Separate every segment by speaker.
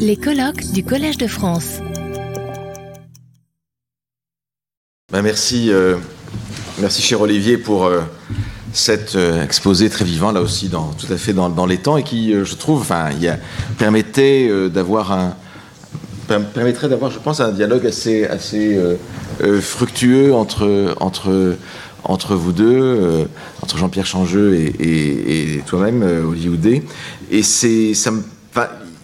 Speaker 1: Les colloques du Collège de France.
Speaker 2: Ben, merci, euh, merci cher Olivier pour euh, cet euh, exposé très vivant là aussi, dans, tout à fait dans, les temps et qui, je trouve, permettait d'avoir un per- permettrait d'avoir, je pense, un dialogue assez, assez fructueux entre, entre, entre vous deux, entre Jean-Pierre Changeux et, toi-même, Olivier Houdet. Et ça me,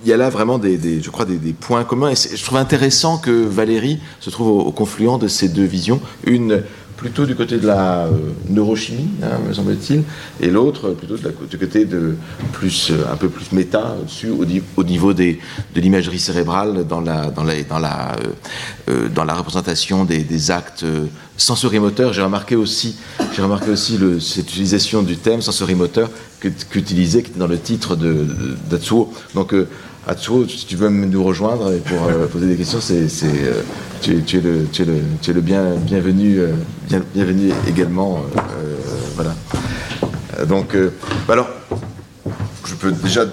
Speaker 2: il y a là vraiment des, je crois, des, points communs. Et je trouve intéressant que Valérie se trouve au, confluent de ces deux visions. Une plutôt du côté de la euh, neurochimie, hein, me semble-t-il, et l'autre plutôt du côté de plus, euh, un peu plus méta, au, niveau des, de l'imagerie cérébrale dans la, dans la, dans la, euh, représentation des, des actes sensorimoteurs. J'ai remarqué aussi, j'ai remarqué aussi cette utilisation du thème sensorimoteur qu'utilisait, qui était dans le titre de, d'Atsuo. Donc, Atsuo, si tu veux nous rejoindre et pour euh, poser des questions, c'est, euh, tu, es, le, bienvenu, bien- bienvenu également. euh, voilà. Donc, bah alors, je peux déjà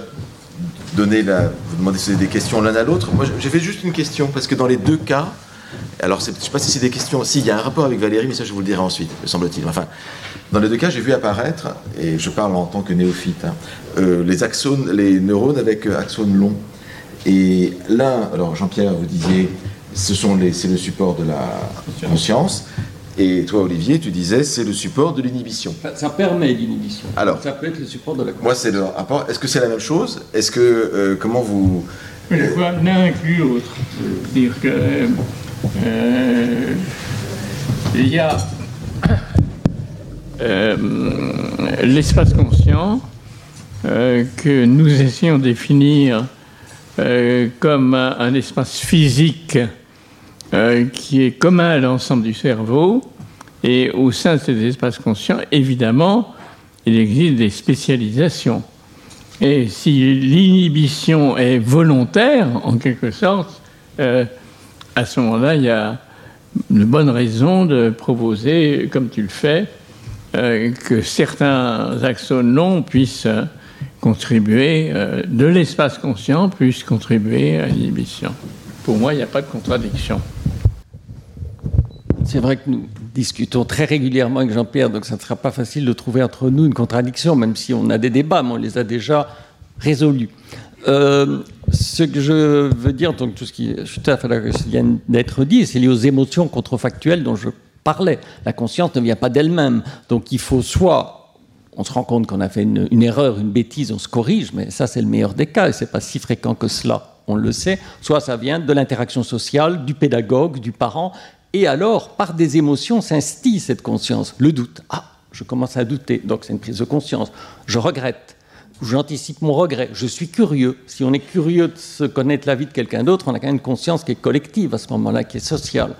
Speaker 2: donner la, vous demander des questions l'un à l'autre. Moi, j'ai fait juste une question parce que dans les deux cas, alors je ne sais pas si c'est des questions, si il y a un rapport avec Valérie, mais ça je vous le dirai ensuite, me semble-t-il. Enfin, dans les deux cas, j'ai vu apparaître, et je parle en tant que néophyte, hein, euh, les axones, les neurones avec euh, axones longs. Et l'un, alors Jean-Pierre, vous disiez, ce sont les, c'est le support de la conscience. Et toi, Olivier, tu disais, c'est le support de l'inhibition.
Speaker 3: Ça, ça permet l'inhibition.
Speaker 2: Alors.
Speaker 3: ça peut être le support de la
Speaker 2: Moi, c'est le rapport. Est-ce que c'est la même chose? Est-ce que euh, comment vous
Speaker 4: Mais l'un inclut l'autre. C'est-à-dire que euh, il y a euh, l'espace conscient euh, que nous essayons de définir euh, comme un, espace physique euh, qui est commun à l'ensemble du cerveau. Et au sein de ces espaces conscients, évidemment, il existe des spécialisations. Et si l'inhibition est volontaire, en quelque sorte, euh, à ce moment-là, il y a de bonnes raisons de proposer, comme tu le fais, euh, que certains axones puissent euh, contribuer, euh, de l'espace conscient, puissent contribuer à l'inhibition. Pour moi, il n'y a pas de contradiction.
Speaker 3: C'est vrai que nous discutons très régulièrement avec Jean-Pierre, donc ça ne sera pas facile de trouver entre nous une contradiction, même si on a des débats, mais on les a déjà résolus. Ce que je veux dire, donc tout ce qui, vient d'être dit, c'est lié aux émotions contrefactuelles dont je parlais. La conscience ne vient pas d'elle-même, donc il faut soit on se rend compte qu'on a fait une, une erreur, une bêtise, on se corrige, mais ça c'est le meilleur des cas, et c'est pas si fréquent que cela, on le sait. Soit ça vient de l'interaction sociale, du pédagogue, du parent, et alors par des émotions s'instille cette conscience, le doute. Ah, je commence à douter, donc c'est une prise de conscience. Je regrette. J'anticipe mon regret, je suis curieux. Si on est curieux de se connaître la vie de quelqu'un d'autre, on a quand même une conscience qui est collective à ce moment-là, qui est sociale.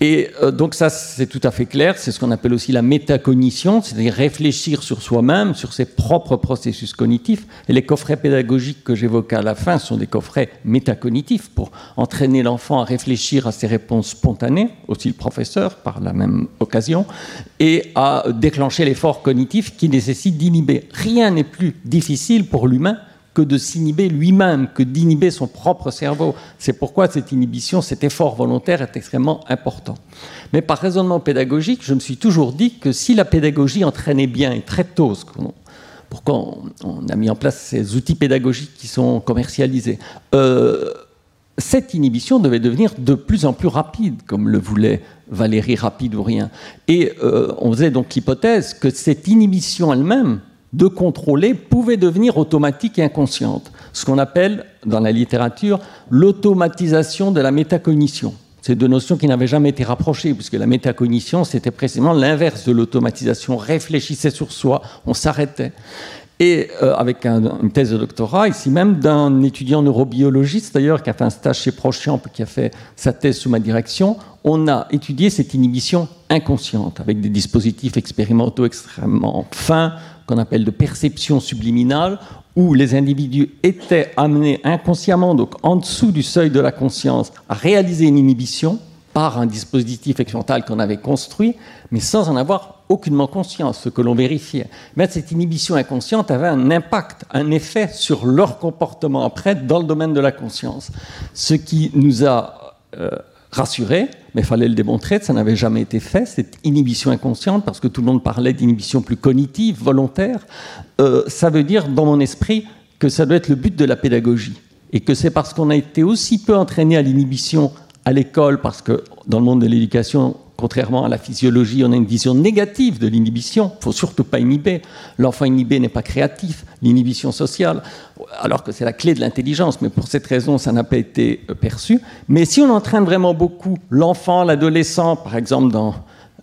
Speaker 3: Et euh, donc ça, c'est tout à fait clair. C'est ce qu'on appelle aussi la métacognition, c'est-à-dire réfléchir sur soi-même, sur ses propres processus cognitifs. Et les coffrets pédagogiques que j'évoquais à la fin sont des coffrets métacognitifs pour entraîner l'enfant à réfléchir à ses réponses spontanées, aussi le professeur par la même occasion, et à déclencher l'effort cognitif qui nécessite d'inhiber. Rien n'est plus difficile pour l'humain que de s'inhiber lui-même, que d'inhiber son propre cerveau. C'est pourquoi cette inhibition, cet effort volontaire est extrêmement important. Mais par raisonnement pédagogique, je me suis toujours dit que si la pédagogie entraînait bien et très tôt, ce qu'on- pourquoi on a mis en place ces outils pédagogiques qui sont commercialisés, euh, cette inhibition devait devenir de plus en plus rapide, comme le voulait Valérie Rapide ou rien. Et euh, on faisait donc l'hypothèse que cette inhibition elle-même de contrôler pouvait devenir automatique et inconsciente, ce qu'on appelle dans la littérature l'automatisation de la métacognition. Ces deux notions qui n'avaient jamais été rapprochées, puisque la métacognition, c'était précisément l'inverse de l'automatisation. On réfléchissait sur soi, on s'arrêtait. Et euh, avec un- une thèse de doctorat, ici même, d'un étudiant neurobiologiste d'ailleurs, qui a fait un stage chez Prochamp, qui a fait sa thèse sous ma direction, on a étudié cette inhibition inconsciente avec des dispositifs expérimentaux extrêmement fins, qu'on appelle de perception subliminale, où les individus étaient amenés inconsciemment, donc en dessous du seuil de la conscience, à réaliser une inhibition par un dispositif expérimental qu'on avait construit, mais sans en avoir aucunement conscience, ce que l'on vérifiait. Mais cette inhibition inconsciente avait un impact, un effet sur leur comportement après dans le domaine de la conscience. Ce qui nous a euh, rassurés, mais il fallait le démontrer, ça n'avait jamais été fait, cette inhibition inconsciente, parce que tout le monde parlait d'inhibition plus cognitive, volontaire. Euh, ça veut dire, dans mon esprit, que ça doit être le but de la pédagogie. Et que c'est parce qu'on a été aussi peu entraîné à l'inhibition à l'école, parce que dans le monde de l'éducation, contrairement à la physiologie, on a une vision négative de l'inhibition. Il faut surtout pas inhiber. L'enfant inhibé n'est pas créatif. L'inhibition sociale, alors que c'est la clé de l'intelligence, mais pour cette raison, ça n'a pas été euh, perçu. Mais si on entraîne vraiment beaucoup l'enfant, l'adolescent, par exemple dans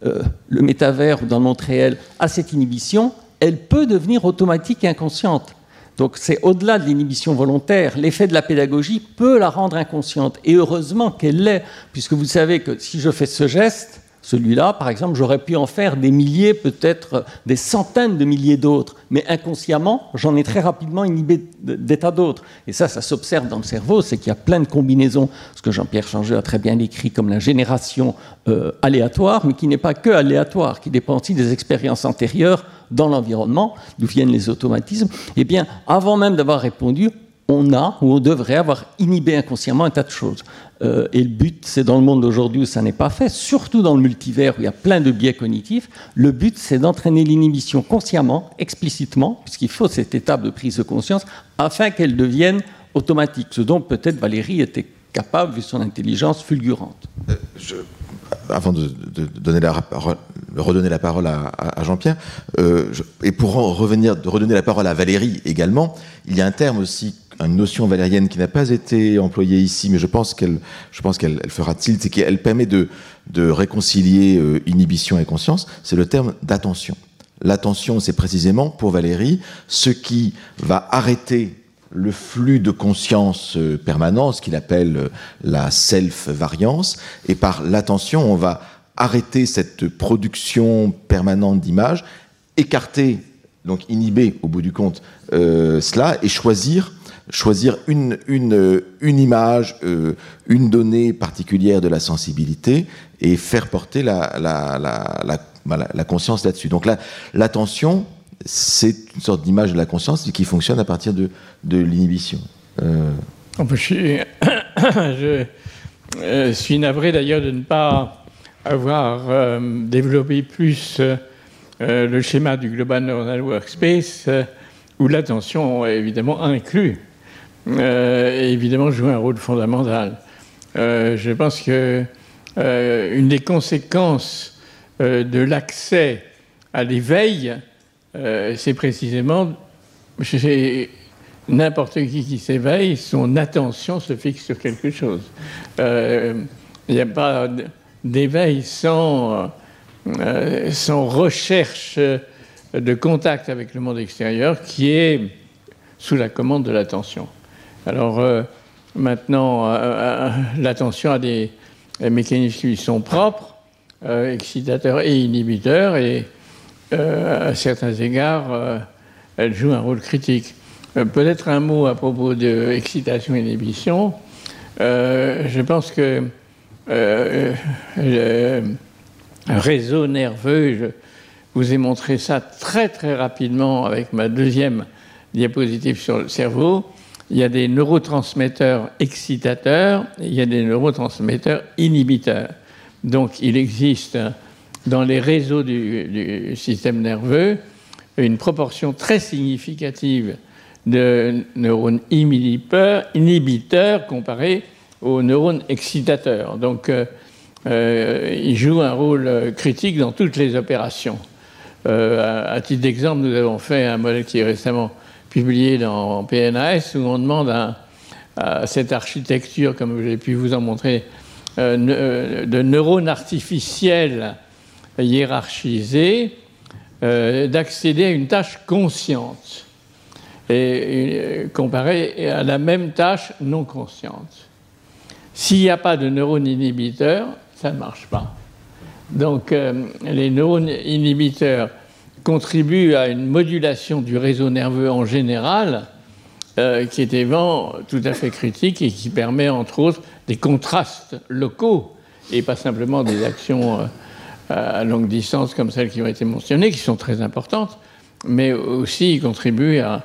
Speaker 3: euh, le métavers ou dans le monde réel, à cette inhibition, elle peut devenir automatique et inconsciente. Donc c'est au-delà de l'inhibition volontaire. L'effet de la pédagogie peut la rendre inconsciente. Et heureusement qu'elle l'est, puisque vous savez que si je fais ce geste, celui-là, par exemple, j'aurais pu en faire des milliers, peut-être des centaines de milliers d'autres, mais inconsciemment, j'en ai très rapidement inhibé des d'autres. Et ça, ça s'observe dans le cerveau, c'est qu'il y a plein de combinaisons, ce que Jean-Pierre Changeux a très bien écrit comme la génération euh, aléatoire, mais qui n'est pas que aléatoire, qui dépend aussi des expériences antérieures dans l'environnement, d'où viennent les automatismes. Eh bien, avant même d'avoir répondu, on a ou on devrait avoir inhibé inconsciemment un tas de choses. Euh, et le but, c'est dans le monde d'aujourd'hui où ça n'est pas fait, surtout dans le multivers où il y a plein de biais cognitifs, le but, c'est d'entraîner l'inhibition consciemment, explicitement, puisqu'il faut cette étape de prise de conscience, afin qu'elle devienne automatique, ce dont peut-être Valérie était capable vu son intelligence fulgurante. Euh,
Speaker 2: avant de, donner la, redonner la parole à, Jean-Pierre, euh, et pour revenir, de redonner la parole à Valérie également, il y a un terme aussi une notion valérienne qui n'a pas été employée ici, mais je pense qu'elle, je pense qu'elle fera tilt, c'est qu'elle permet de, réconcilier euh, inhibition et conscience. C'est le terme d'attention. L'attention, c'est précisément pour Valérie ce qui va arrêter le flux de conscience euh, permanent, ce qu'il appelle euh, la self-variance, et par l'attention, on va arrêter cette production permanente d'images, écarter, donc inhiber au bout du compte cela, et choisir choisir une, image, euh, une donnée particulière de la sensibilité et faire porter la, la conscience là-dessus. Donc l'attention, c'est une sorte d'image de la conscience qui fonctionne à partir de, l'inhibition.
Speaker 4: Euh... Je, suis, je euh, suis navré d'ailleurs de ne pas avoir euh, développé plus le schéma du Global Neuronal Workspace où l'attention est évidemment inclus euh, évidemment joue un rôle fondamental. Euh, je pense que euh, une des conséquences de l'accès à l'éveil, c'est précisément n'importe qui qui s'éveille, son attention se fixe sur quelque chose. Il n'y a pas d'éveil sans recherche de contact avec le monde extérieur qui est sous la commande de l'attention. Alors euh, maintenant, euh, euh, l'attention a des mécanismes qui lui sont propres, excitateurs et inhibiteurs, et à certains égards, elle joue un rôle critique. Peut-être un mot à propos de excitation et inhibition. je pense que le réseau nerveux, je vous ai montré ça très très rapidement avec ma deuxième diapositive sur le cerveau il y a des neurotransmetteurs excitateurs il y a des neurotransmetteurs inhibiteurs. Donc il existe dans les réseaux du, système nerveux une proportion très significative de neurones inhibiteurs, inhibiteurs comparés aux neurones excitateurs. Donc euh, euh, ils jouent un rôle critique dans toutes les opérations. Euh, à titre d'exemple, nous avons fait un modèle qui est récemment publié dans PNAS où on demande à, cette architecture, comme j'ai pu vous en montrer, euh, euh, de neurones artificiels hiérarchisés, euh, d'accéder à une tâche consciente et, comparée à la même tâche non consciente. S'il n'y a pas de neurones inhibiteurs, ça ne marche pas. Donc les neurones inhibiteurs contribue à une modulation du réseau nerveux en général, euh, qui est évidemment tout à fait critique et qui permet, entre autres, des contrastes locaux et pas simplement des actions euh, à longue distance comme celles qui ont été mentionnées, qui sont très importantes, mais aussi contribuent à,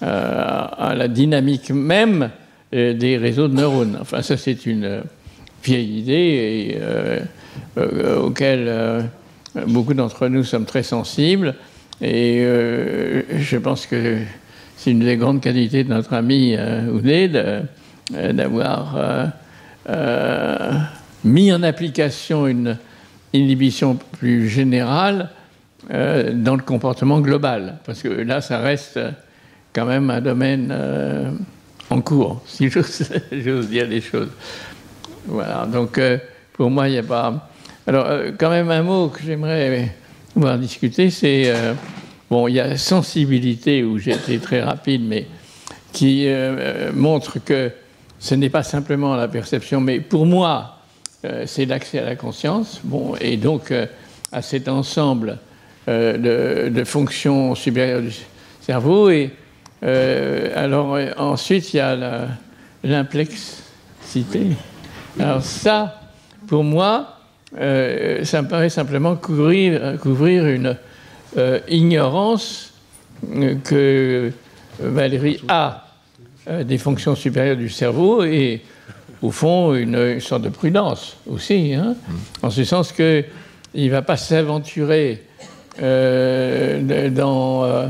Speaker 4: à la dynamique même des réseaux de neurones. Enfin, ça, c'est une vieille idée auquel beaucoup d'entre nous sommes très sensibles. Et je pense que c'est une des grandes qualités de notre ami euh, d'avoir mis en application une inhibition plus générale euh, dans le comportement global. Parce que là, ça reste quand même un domaine euh, en cours, si j'ose dire des choses. Voilà, donc euh, pour moi, il n'y a pas... Alors, quand même un mot que j'aimerais pouvoir discuter, c'est... bon, il y a sensibilité, où j'ai été très rapide, mais qui montre que ce n'est pas simplement la perception, mais pour moi, euh, c'est l'accès à la conscience. Bon, et donc, euh, à cet ensemble euh, de, fonctions supérieures du cerveau. Et alors, ensuite, il y a l'implexité. Alors, ça, pour moi, ça me paraît simplement couvrir, couvrir une ignorance que Valérie a des fonctions supérieures du cerveau et au fond, une, sorte de prudence aussi, hein, en ce sens qu'il ne va pas s'aventurer euh, dans euh,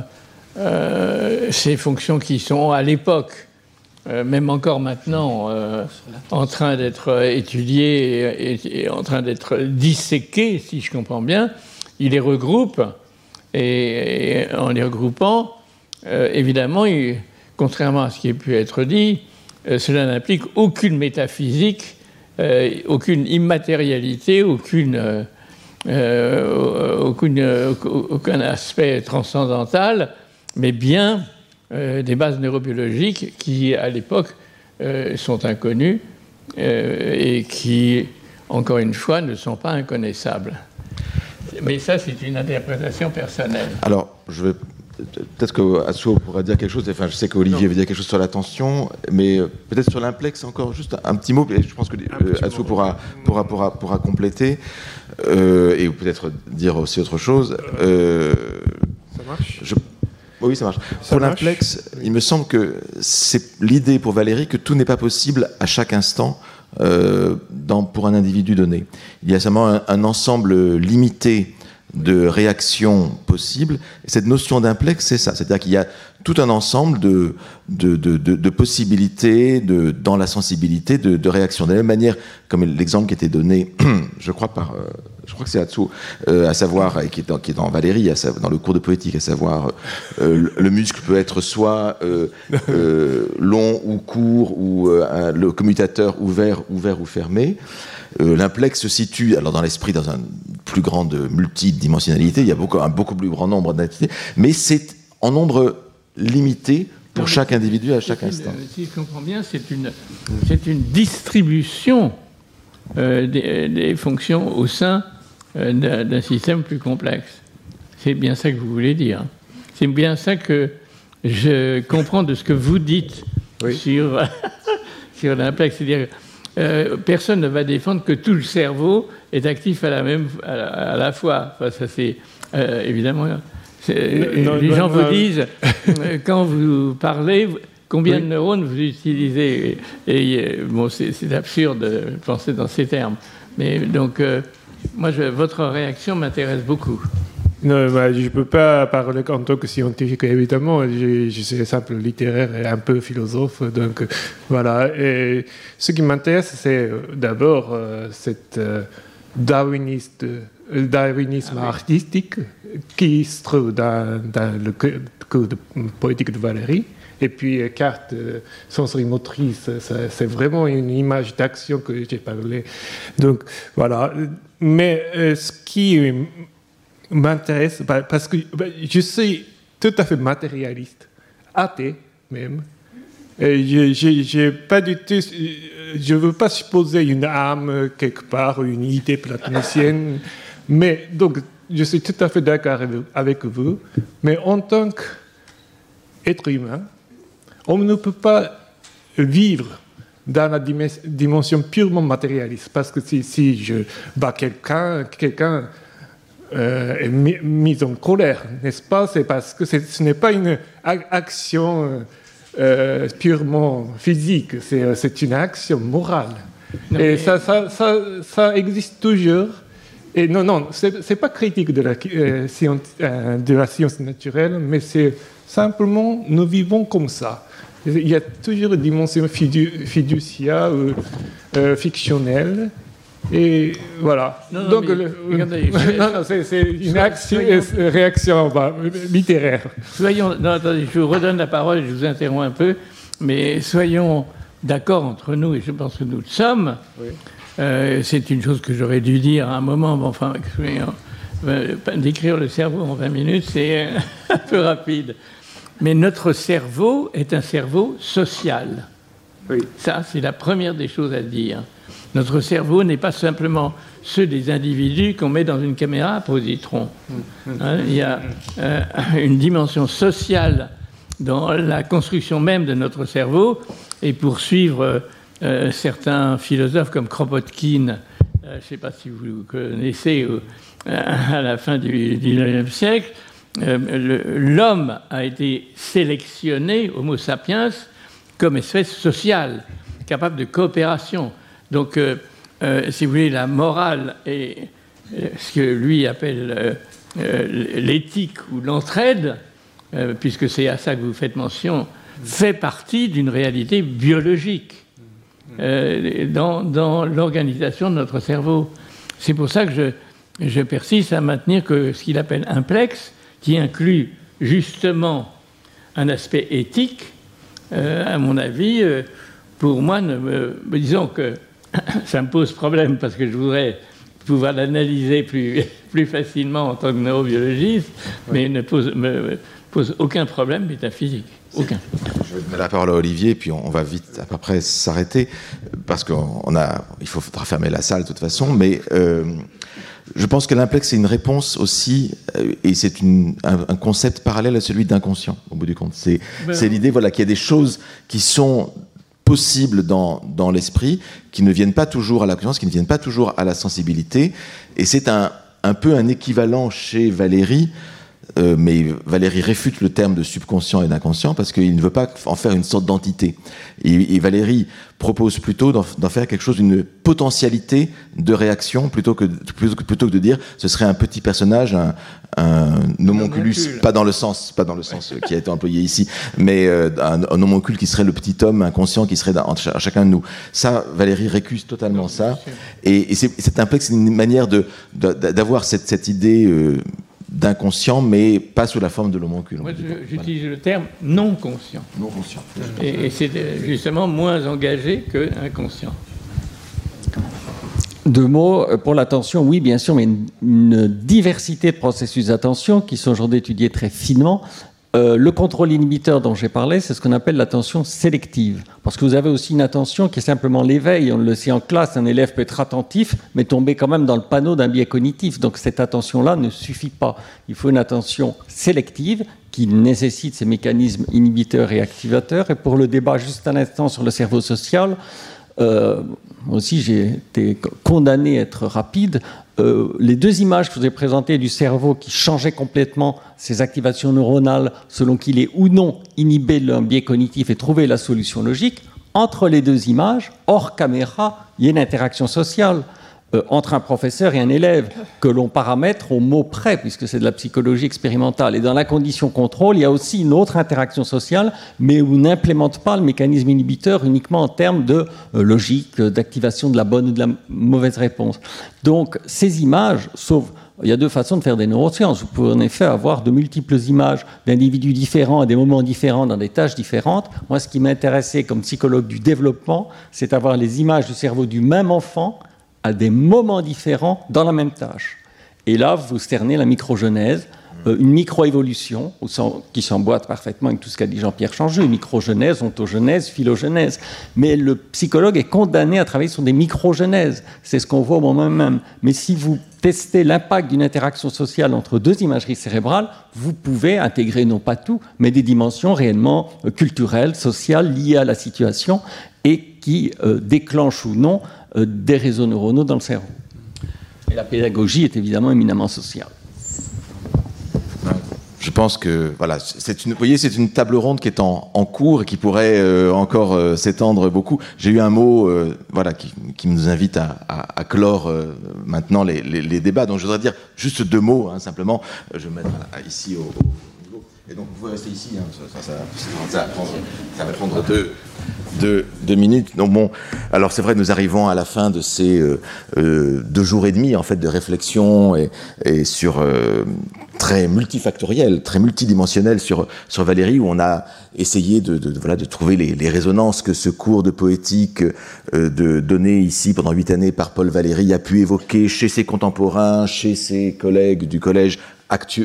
Speaker 4: euh, ces fonctions qui sont à l'époque, même encore maintenant, en train d'être étudiées et, en train d'être disséquées, si je comprends bien. Il les regroupe et, en les regroupant, évidemment, contrairement à ce qui a pu être dit, euh, cela n'implique aucune métaphysique, euh, aucune immatérialité, aucune, euh, aucun aspect transcendantal, mais bien des bases neurobiologiques qui, à l'époque, sont inconnues et qui, encore une fois, ne sont pas inconnaissables. Mais ça, c'est une interprétation personnelle.
Speaker 2: Alors, je vais Peut-être que Atsuo pourra dire quelque chose. Enfin, je sais qu'Olivier veut dire quelque chose sur l'attention, mais euh, peut-être sur l'implex encore juste un petit mot. Et je pense que euh, pourra, pourra, pourra, pourra, compléter euh, et peut-être dire aussi autre chose.
Speaker 5: ça marche?
Speaker 2: Oui, ça marche. pour l'implex, il me semble que c'est l'idée pour Valérie que tout n'est pas possible à chaque instant dans, pour un individu donné. Il y a seulement un ensemble limité de réactions possibles. Et cette notion d'implex, c'est ça. C'est-à-dire qu'il y a tout un ensemble de, de, possibilités de, dans la sensibilité de, réactions. De la même manière, comme l'exemple qui était donné, je crois, par, euh, je crois que c'est Atsu, euh, à savoir, et qui est dans, qui est dans Valérie, dans le cours de poétique, à savoir, euh, le muscle peut être soit long ou court, ou le commutateur ouvert, ouvert ou fermé. L'implex se situe alors dans l'esprit dans une plus grande multidimensionnalité, il y a beaucoup, un beaucoup plus grand nombre d'entités, mais c'est en nombre limité pour chaque individu à chaque instant.
Speaker 4: si je comprends bien, c'est une, c'est une distribution euh, des, fonctions au sein euh, d'un système plus complexe. C'est bien ça que vous voulez dire. C'est bien ça que je comprends de ce que vous dites sur, sur l'implex. C'est-à-dire euh, personne ne va défendre que tout le cerveau est actif à la, même, à la, fois. Enfin, ça, c'est évidemment les gens vous disent, euh, quand vous parlez, combien de neurones vous utilisez? Et, euh, bon, c'est absurde de penser dans ces termes. Mais donc, euh, moi, votre réaction m'intéresse beaucoup.
Speaker 5: Non, bah, je ne peux pas parler en tant que scientifique, évidemment. Je, je suis simple littéraire et un peu philosophe. Donc, voilà. Et ce qui m'intéresse, c'est d'abord cette darwiniste le darwinisme ah artistique qui se trouve dans, le code poétique de Valérie. Et puis, euh, carte euh, sensorimotrice, c'est vraiment une image d'action que j'ai parlé. Donc, voilà. Mais euh, ce qui m'intéresse, bah, parce que bah, je suis tout à fait matérialiste, athée même, je tout, je veux pas supposer une âme quelque part, une idée platonicienne. Mais donc, je suis tout à fait d'accord avec vous, mais en tant qu'être humain, on ne peut pas vivre dans la dimension purement matérialiste, parce que si, si je bats quelqu'un, quelqu'un est mise en colère, n'est-ce pas? C'est parce que ce n'est pas une action purement physique, c'est une action morale. et ça, ça, ça, ça, existe toujours. Et non, non, ce n'est pas critique de la, science, de la science naturelle, mais c'est simplement nous vivons comme ça. Il y a toujours une dimension fiduciaire ou euh, fictionnelle. Et voilà.
Speaker 4: Non, Donc,
Speaker 5: c'est une action, réaction littéraire.
Speaker 4: Soyons, attendez, je vous redonne la parole, je vous interromps un peu, mais soyons d'accord entre nous, et je pense que nous le sommes. Euh, c'est une chose que j'aurais dû dire à un moment, mais enfin, euh, décrire le cerveau en 20 minutes, c'est un peu rapide. Mais notre cerveau est un cerveau social. Oui. Ça, c'est la première des choses à dire. Notre cerveau n'est pas simplement ceux des individus qu'on met dans une caméra à positron. Hein, il y a euh, une dimension sociale dans la construction même de notre cerveau. Et pour suivre euh, certains philosophes comme Kropotkin, euh, je ne sais pas si vous connaissez, à la fin du XIXe siècle, l'homme a été sélectionné, Homo sapiens, comme espèce sociale, capable de coopération. Donc, euh, euh, si vous voulez, la morale et ce que lui appelle l'éthique ou l'entraide, puisque c'est à ça que vous faites mention, fait partie d'une réalité biologique dans, dans l'organisation de notre cerveau. C'est pour ça que je, je persiste à maintenir que ce qu'il appelle implexe, qui inclut justement un aspect éthique, euh, à mon avis, euh, pour moi, disons que ça me pose problème parce que je voudrais pouvoir l'analyser plus, plus facilement en tant que neurobiologiste, mais ne pose, me pose aucun problème métaphysique. Aucun.
Speaker 2: Je vais donner la parole à Olivier, puis on va vite à peu près s'arrêter, parce qu'il faudra fermer la salle de toute façon, mais euh, je pense que l'implex, c'est une réponse aussi, euh, et c'est un, concept parallèle à celui d'inconscient, au bout du compte. C'est ben l'idée voilà, qu'il y a des choses qui sont possibles dans, dans l'esprit, qui ne viennent pas toujours à la conscience, qui ne viennent pas toujours à la sensibilité. Et c'est un, un peu un équivalent chez Valérie euh, mais Valérie réfute le terme de subconscient et d'inconscient parce qu'il ne veut pas en faire une sorte d'entité. Et, Valérie propose plutôt d'en faire quelque chose, d'une potentialité de réaction, plutôt que, plutôt, que de dire ce serait un petit personnage, un, un homonculus, pas dans le sens, pas dans le sens qui a été employé ici, mais euh, un, homoncule qui serait le petit homme inconscient qui serait dans, chacun de nous. Ça, Valérie récuse totalement ça. Et, c'est un peu une manière d'avoir cette, cette, idée euh, d'inconscient, mais pas sous la forme de l'homoncule.
Speaker 4: Moi, j'utilise le terme non conscient.
Speaker 2: Non conscient.
Speaker 4: Et, c'est justement moins engagé que inconscient.
Speaker 3: Deux mots pour l'attention, oui, bien sûr, mais une, une diversité de processus d'attention qui sont aujourd'hui étudiés très finement. Euh, le contrôle inhibiteur dont j'ai parlé, c'est ce qu'on appelle l'attention sélective. Parce que vous avez aussi une attention qui est simplement l'éveil. On le sait en classe, un élève peut être attentif, mais tomber quand même dans le panneau d'un biais cognitif. Donc cette attention-là ne suffit pas. Il faut une attention sélective qui nécessite ces mécanismes inhibiteurs et activateurs. Et pour le débat juste un instant sur le cerveau social, euh, aussi j'ai été condamné à être rapide. Euh, les deux images que je vous ai présentées du cerveau qui changeait complètement ses activations neuronales selon qu'il est ou non inhibé d'un biais cognitif et trouver la solution logique, entre les deux images, hors caméra, il y a une interaction sociale. Euh, entre un professeur et un élève que l'on paramètre au mot près, puisque c'est de la psychologie expérimentale. Et dans la condition contrôle, il y a aussi une autre interaction sociale, mais où on n'implémente pas le mécanisme inhibiteur uniquement en termes de euh, logique, d'activation de la bonne ou de la mauvaise réponse. Donc ces images, sauf il y a deux façons de faire des neurosciences. Vous pouvez en effet avoir de multiples images d'individus différents à des moments différents dans des tâches différentes. Moi, ce qui m'intéressait comme psychologue du développement, c'est d'avoir les images du cerveau du même enfant à des moments différents dans la même tâche. Et là, vous cernez la microgenèse, euh, une microévolution qui s'emboîte parfaitement avec tout ce qu'a dit Jean-Pierre Changeux, microgenèse, ontogenèse, phylogénèse. Mais le psychologue est condamné à travailler sur des microgenèses. C'est ce qu'on voit au moment même. Mais si vous testez l'impact d'une interaction sociale entre deux imageries cérébrales, vous pouvez intégrer non pas tout, mais des dimensions réellement euh, culturelles, sociales, liées à la situation et qui euh, déclenchent ou non des réseaux neuronaux dans le cerveau. la pédagogie est évidemment éminemment sociale.
Speaker 2: Je pense que voilà, c'est une, vous voyez, c'est une table ronde qui est en, cours et qui pourrait euh, encore euh, s'étendre beaucoup. J'ai eu un mot, euh, voilà, qui, nous invite à, clore euh, maintenant les, débats. Donc, je voudrais dire juste deux mots, hein, simplement. Je vais mettre ici au, au, niveau. Et donc, vous pouvez rester ici. Hein, ça va prendre deux, deux, minutes. Donc bon, alors c'est vrai, nous arrivons à la fin de ces euh, euh, deux jours et demi en fait de réflexion et, sur euh, très multifactoriel, très multidimensionnel sur Valérie où on a essayé de, trouver les, résonances que ce cours de poétique donné ici pendant huit années par Paul Valéry a pu évoquer chez ses contemporains, chez ses collègues du collège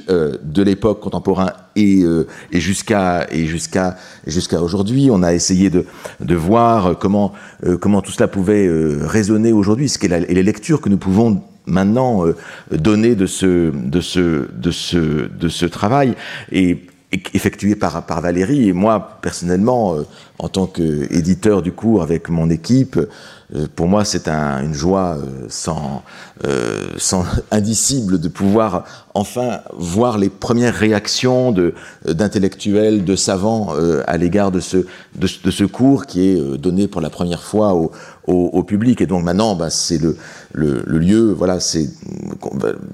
Speaker 2: euh, de l'époque contemporain et, euh, et jusqu'à et jusqu'à jusqu'à aujourd'hui. On a essayé de, de voir comment euh, comment tout cela pouvait euh, résonner aujourd'hui ce qu'est et les lectures que nous pouvons maintenant euh, donner de ce de ce de ce de ce travail et effectué par, par Valérie. Et moi personnellement euh, en tant qu'éditeur du cours avec mon équipe pour moi c'est un, une joie euh, sans, euh, sans indicible de pouvoir enfin voir les premières réactions d'intellectuels, de, de savants euh, à l'égard de ce, de, de, ce cours qui est euh, donné pour la première fois au, au, au public. Et donc maintenant, bah, c'est le, le, le, lieu, voilà, c'est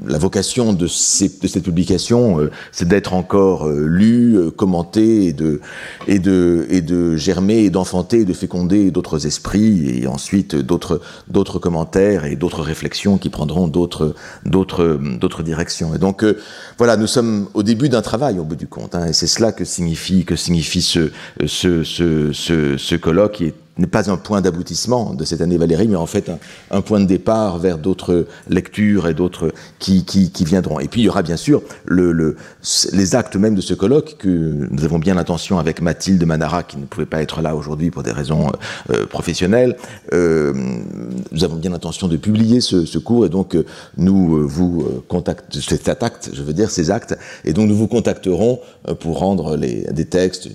Speaker 2: la vocation de, ces, de cette publication, euh, c'est d'être encore euh, lu, euh, commenté et de, et de, et de germer et d'enfanter et de féconder d'autres esprits et ensuite d'autres d'autres commentaires et d'autres réflexions qui prendront d'autres d'autres d'autres directions. Et donc euh, voilà, nous sommes au début d'un travail au bout du compte, hein, et c'est cela que signifie que signifie ce ce ce ce, ce colloque qui est n'est pas un point d'aboutissement de cette année Valérie, mais en fait un, point de départ vers d'autres lectures et d'autres qui, qui, qui, viendront. Et puis il y aura bien sûr le, le, les actes même de ce colloque que nous avons bien l'intention avec Mathilde Manara, qui ne pouvait pas être là aujourd'hui pour des raisons euh, professionnelles. Euh, nous avons bien l'intention de publier ce, ce, cours et donc euh, nous euh, vous euh, contactons, cet acte, je veux dire ces actes, et donc nous vous contacterons euh, pour rendre les, des textes,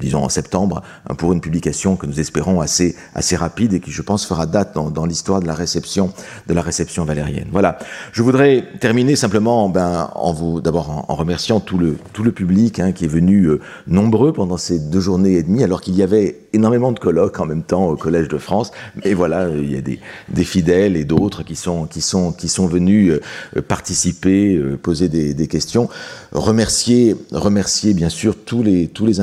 Speaker 2: disons en septembre, hein, pour une publication que nous espérons assez, assez rapide et qui, je pense, fera date dans, dans l'histoire de la réception de la réception valérienne. Voilà. Je voudrais terminer simplement ben, en vous d'abord en, remerciant tout le, tout le public hein, qui est venu euh, nombreux pendant ces deux journées et demie, alors qu'il y avait énormément de colloques en même temps au Collège de France. Mais voilà, euh, il y a des, des fidèles et d'autres qui sont, qui, sont, qui sont venus euh, participer, poser des, des questions. Remercier, remercier bien sûr tous les, tous les,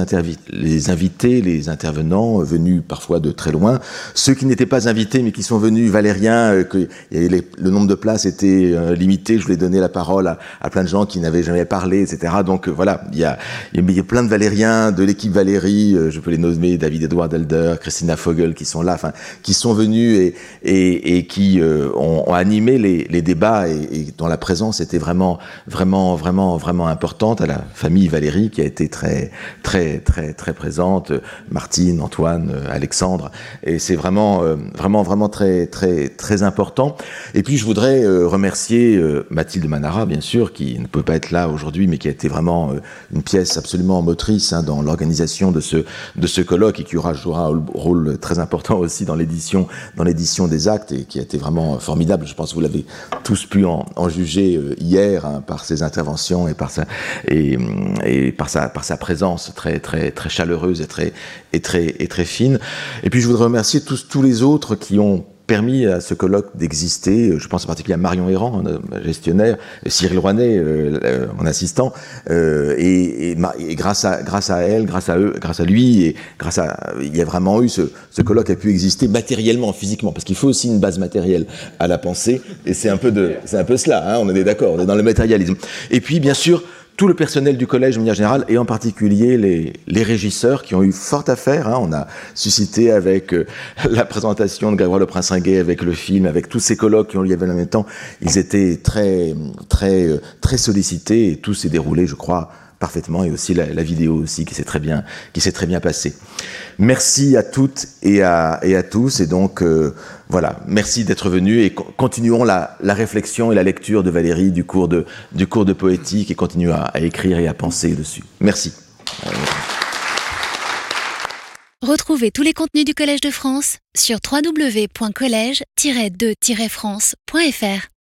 Speaker 2: les invités, les intervenants venus parfois de très loin. Ceux qui n'étaient pas invités mais qui sont venus, Valérien, que les, le nombre de places était limité, je voulais donner la parole à, plein de gens qui n'avaient jamais parlé, etc. Donc voilà, il y a, il y a plein de Valériens de l'équipe Valérie, je peux les nommer, David Edouard, Edouard Elder, Christina Fogel, qui sont là, enfin, qui sont venus et, et, et qui euh, ont, ont, animé les, les débats et, et, dont la présence était vraiment, vraiment, vraiment, vraiment importante. À la famille Valérie qui a été très, très, très, très présente, Martine, Antoine, Alexandre, et c'est vraiment, euh, vraiment, vraiment très, très, très important. Et puis je voudrais euh, remercier Mathilde Manara, bien sûr, qui ne peut pas être là aujourd'hui, mais qui a été vraiment une pièce absolument motrice hein, dans l'organisation de ce, de ce colloque et qui aura jouera un rôle très important aussi dans l'édition dans l'édition des actes et qui a été vraiment formidable. Je pense que vous l'avez tous pu en, juger euh, hier hein, par ses interventions et par sa et, et par sa par sa présence très très très chaleureuse et très et très et très fine. Et puis je voudrais remercier tous tous les autres qui ont permis à ce colloque d'exister. Je pense en particulier à Marion Errand, gestionnaire, Cyril Rouanet, euh, mon assistant, euh, et, et, et, grâce à grâce à elle, grâce à eux, grâce à lui, et grâce à il y a vraiment eu ce, ce colloque a pu exister matériellement, physiquement, parce qu'il faut aussi une base matérielle à la pensée, et c'est un peu de c'est un peu cela. Hein, on est d'accord, on est dans le matérialisme. Et puis bien sûr tout le personnel du collège de manière générale, et en particulier les, les régisseurs qui ont eu fort à faire. Hein. On a suscité avec euh, la présentation de Grégoire Le Prince-Inguet, avec le film, avec tous ces colloques qui ont lieu en même temps, ils étaient très, très, euh, très sollicités et tout s'est déroulé, je crois, parfaitement et aussi la, vidéo aussi qui s'est très bien qui s'est très bien passée. Merci à toutes et à, et à tous et donc euh, voilà merci d'être venus et continuons la, la, réflexion et la lecture de Valérie du cours de du cours de poétique et continuons à, à écrire et à penser dessus. Merci.
Speaker 1: Retrouvez tous les contenus du Collège de France sur www.colège-2-france.fr.